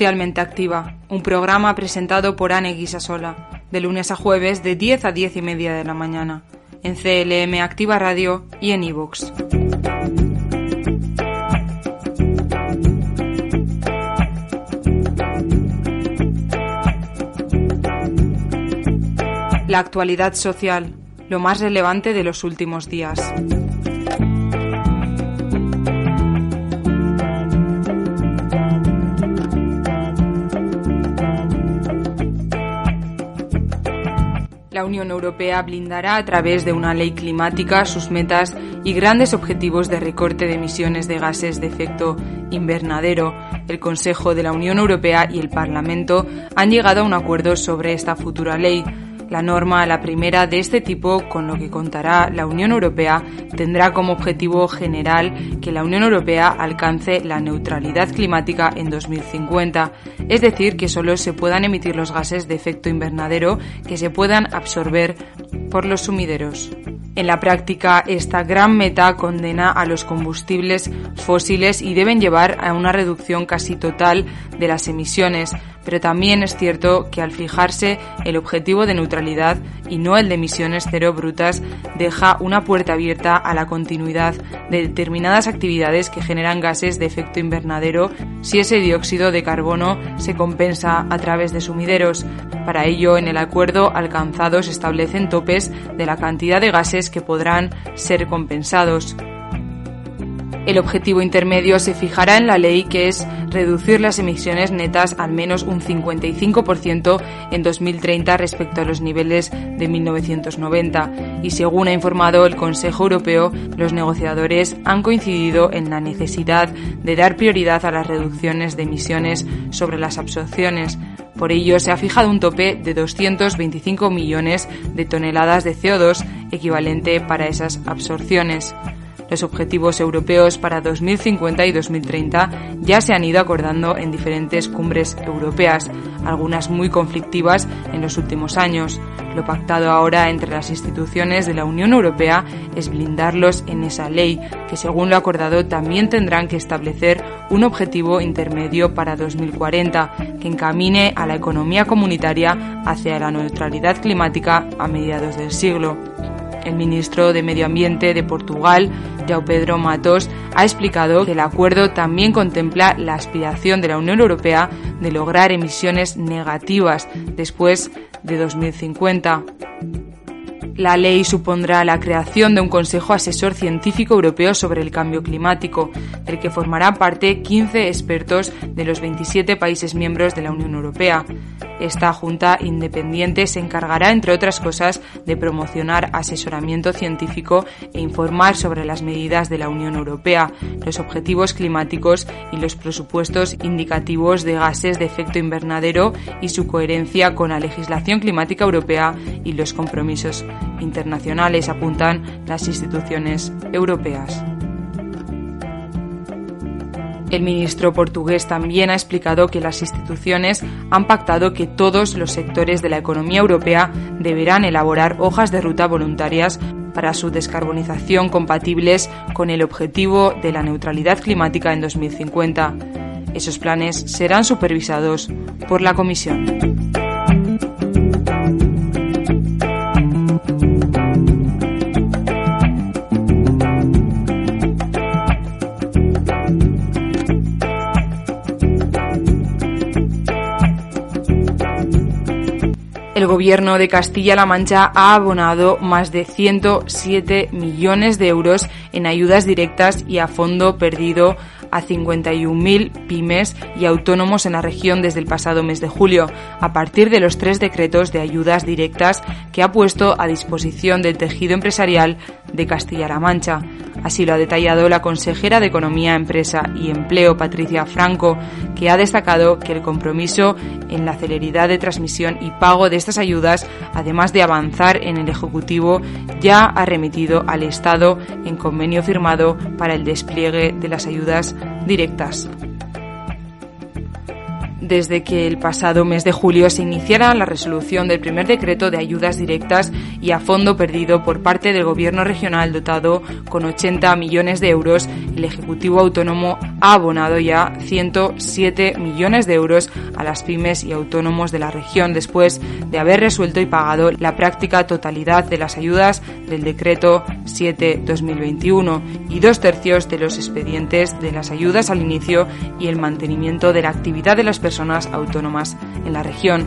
Socialmente Activa, un programa presentado por Anne Guisasola, de lunes a jueves de 10 a 10 y media de la mañana, en CLM Activa Radio y en iVoox. La actualidad social, lo más relevante de los últimos días. Unión Europea blindará a través de una ley climática sus metas y grandes objetivos de recorte de emisiones de gases de efecto invernadero. El Consejo de la Unión Europea y el Parlamento han llegado a un acuerdo sobre esta futura ley la norma, la primera de este tipo con lo que contará la Unión Europea, tendrá como objetivo general que la Unión Europea alcance la neutralidad climática en 2050, es decir, que solo se puedan emitir los gases de efecto invernadero que se puedan absorber por los sumideros. En la práctica, esta gran meta condena a los combustibles fósiles y deben llevar a una reducción casi total de las emisiones, pero también es cierto que al fijarse el objetivo de neutralidad y no el de emisiones cero brutas, deja una puerta abierta a la continuidad de determinadas actividades que generan gases de efecto invernadero si ese dióxido de carbono se compensa a través de sumideros. Para ello, en el acuerdo alcanzado se establecen topes de la cantidad de gases que podrán ser compensados. El objetivo intermedio se fijará en la ley que es reducir las emisiones netas al menos un 55% en 2030 respecto a los niveles de 1990 y según ha informado el Consejo Europeo, los negociadores han coincidido en la necesidad de dar prioridad a las reducciones de emisiones sobre las absorciones. Por ello, se ha fijado un tope de 225 millones de toneladas de CO2 equivalente para esas absorciones. Los objetivos europeos para 2050 y 2030 ya se han ido acordando en diferentes cumbres europeas, algunas muy conflictivas en los últimos años. Lo pactado ahora entre las instituciones de la Unión Europea es blindarlos en esa ley, que según lo acordado también tendrán que establecer un objetivo intermedio para 2040 que encamine a la economía comunitaria hacia la neutralidad climática a mediados del siglo. El ministro de Medio Ambiente de Portugal, João Pedro Matos, ha explicado que el acuerdo también contempla la aspiración de la Unión Europea de lograr emisiones negativas después de 2050. La ley supondrá la creación de un Consejo Asesor Científico Europeo sobre el Cambio Climático, del que formarán parte 15 expertos de los 27 países miembros de la Unión Europea. Esta Junta Independiente se encargará, entre otras cosas, de promocionar asesoramiento científico e informar sobre las medidas de la Unión Europea, los objetivos climáticos y los presupuestos indicativos de gases de efecto invernadero y su coherencia con la legislación climática europea y los compromisos internacionales, apuntan las instituciones europeas. El ministro portugués también ha explicado que las instituciones han pactado que todos los sectores de la economía europea deberán elaborar hojas de ruta voluntarias para su descarbonización compatibles con el objetivo de la neutralidad climática en 2050. Esos planes serán supervisados por la Comisión. El Gobierno de Castilla-La Mancha ha abonado más de 107 millones de euros en ayudas directas y a fondo perdido a 51.000 pymes y autónomos en la región desde el pasado mes de julio, a partir de los tres decretos de ayudas directas que ha puesto a disposición del tejido empresarial de Castilla-La Mancha. Así lo ha detallado la consejera de Economía, Empresa y Empleo, Patricia Franco, que ha destacado que el compromiso en la celeridad de transmisión y pago de estas ayudas, además de avanzar en el Ejecutivo, ya ha remitido al Estado en convenio firmado para el despliegue de las ayudas directas. Desde que el pasado mes de julio se iniciara la resolución del primer decreto de ayudas directas y a fondo perdido por parte del Gobierno regional dotado con 80 millones de euros, el Ejecutivo Autónomo ha abonado ya 107 millones de euros a las pymes y autónomos de la región después de haber resuelto y pagado la práctica totalidad de las ayudas del decreto 7-2021 y dos tercios de los expedientes de las ayudas al inicio y el mantenimiento de la actividad de las personas personas autónomas en la región.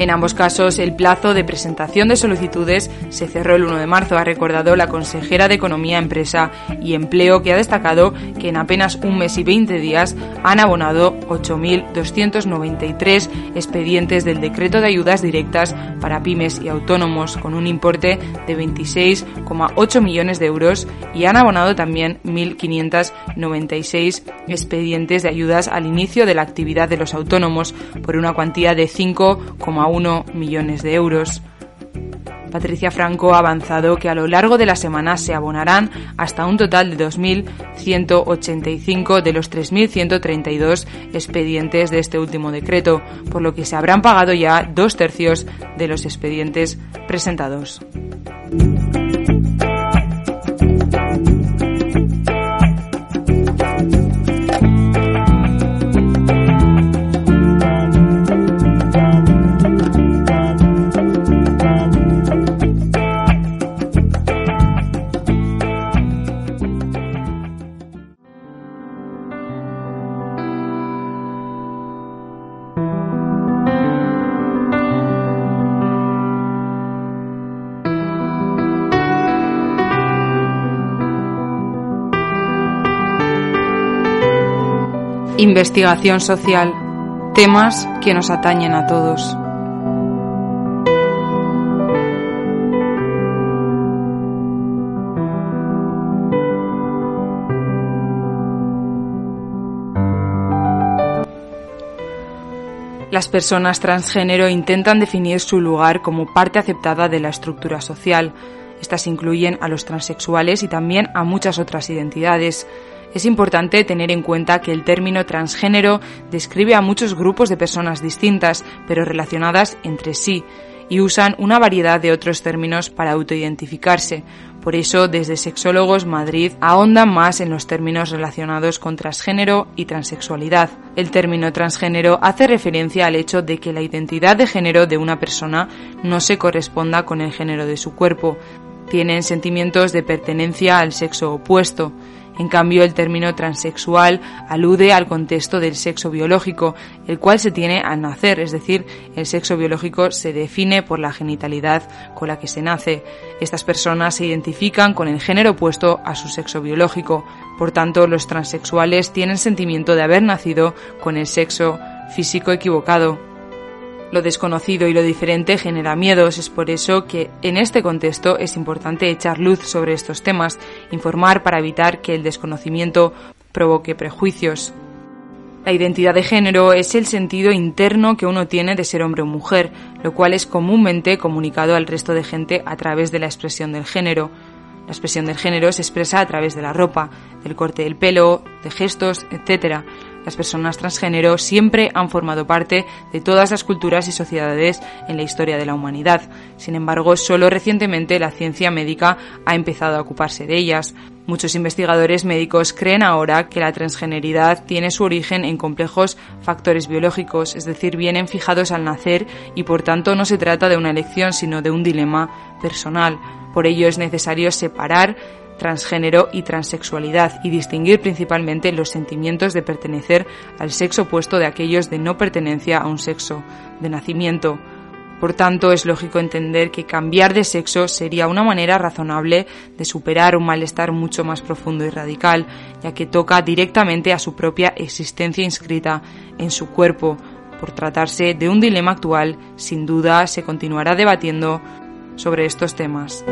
En ambos casos, el plazo de presentación de solicitudes se cerró el 1 de marzo, ha recordado la consejera de Economía, Empresa y Empleo, que ha destacado que en apenas un mes y 20 días han abonado 8.293 expedientes del decreto de ayudas directas para pymes y autónomos, con un importe de 26,8 millones de euros, y han abonado también 1.596 expedientes de ayudas al inicio de la actividad de los autónomos, por una cuantía de 5,1 1 millones de euros. Patricia Franco ha avanzado que a lo largo de la semana se abonarán hasta un total de 2.185 de los 3.132 expedientes de este último decreto, por lo que se habrán pagado ya dos tercios de los expedientes presentados. Investigación social. Temas que nos atañen a todos. Las personas transgénero intentan definir su lugar como parte aceptada de la estructura social. Estas incluyen a los transexuales y también a muchas otras identidades. Es importante tener en cuenta que el término transgénero describe a muchos grupos de personas distintas, pero relacionadas entre sí, y usan una variedad de otros términos para autoidentificarse. Por eso, desde Sexólogos Madrid ahondan más en los términos relacionados con transgénero y transexualidad. El término transgénero hace referencia al hecho de que la identidad de género de una persona no se corresponda con el género de su cuerpo. Tienen sentimientos de pertenencia al sexo opuesto. En cambio, el término transexual alude al contexto del sexo biológico, el cual se tiene al nacer, es decir, el sexo biológico se define por la genitalidad con la que se nace. Estas personas se identifican con el género opuesto a su sexo biológico. Por tanto, los transexuales tienen sentimiento de haber nacido con el sexo físico equivocado. Lo desconocido y lo diferente genera miedos, es por eso que en este contexto es importante echar luz sobre estos temas, informar para evitar que el desconocimiento provoque prejuicios. La identidad de género es el sentido interno que uno tiene de ser hombre o mujer, lo cual es comúnmente comunicado al resto de gente a través de la expresión del género. La expresión del género se expresa a través de la ropa, del corte del pelo, de gestos, etc. Las personas transgénero siempre han formado parte de todas las culturas y sociedades en la historia de la humanidad. Sin embargo, solo recientemente la ciencia médica ha empezado a ocuparse de ellas. Muchos investigadores médicos creen ahora que la transgeneridad tiene su origen en complejos factores biológicos, es decir, vienen fijados al nacer y por tanto no se trata de una elección, sino de un dilema personal. Por ello es necesario separar transgénero y transexualidad y distinguir principalmente los sentimientos de pertenecer al sexo opuesto de aquellos de no pertenencia a un sexo de nacimiento. Por tanto, es lógico entender que cambiar de sexo sería una manera razonable de superar un malestar mucho más profundo y radical, ya que toca directamente a su propia existencia inscrita en su cuerpo. Por tratarse de un dilema actual, sin duda se continuará debatiendo sobre estos temas.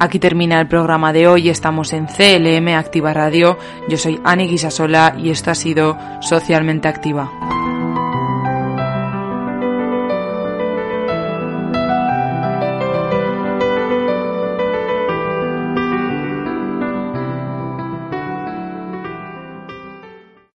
Aquí termina el programa de hoy. Estamos en CLM Activa Radio. Yo soy Ani Guisasola y esto ha sido Socialmente Activa.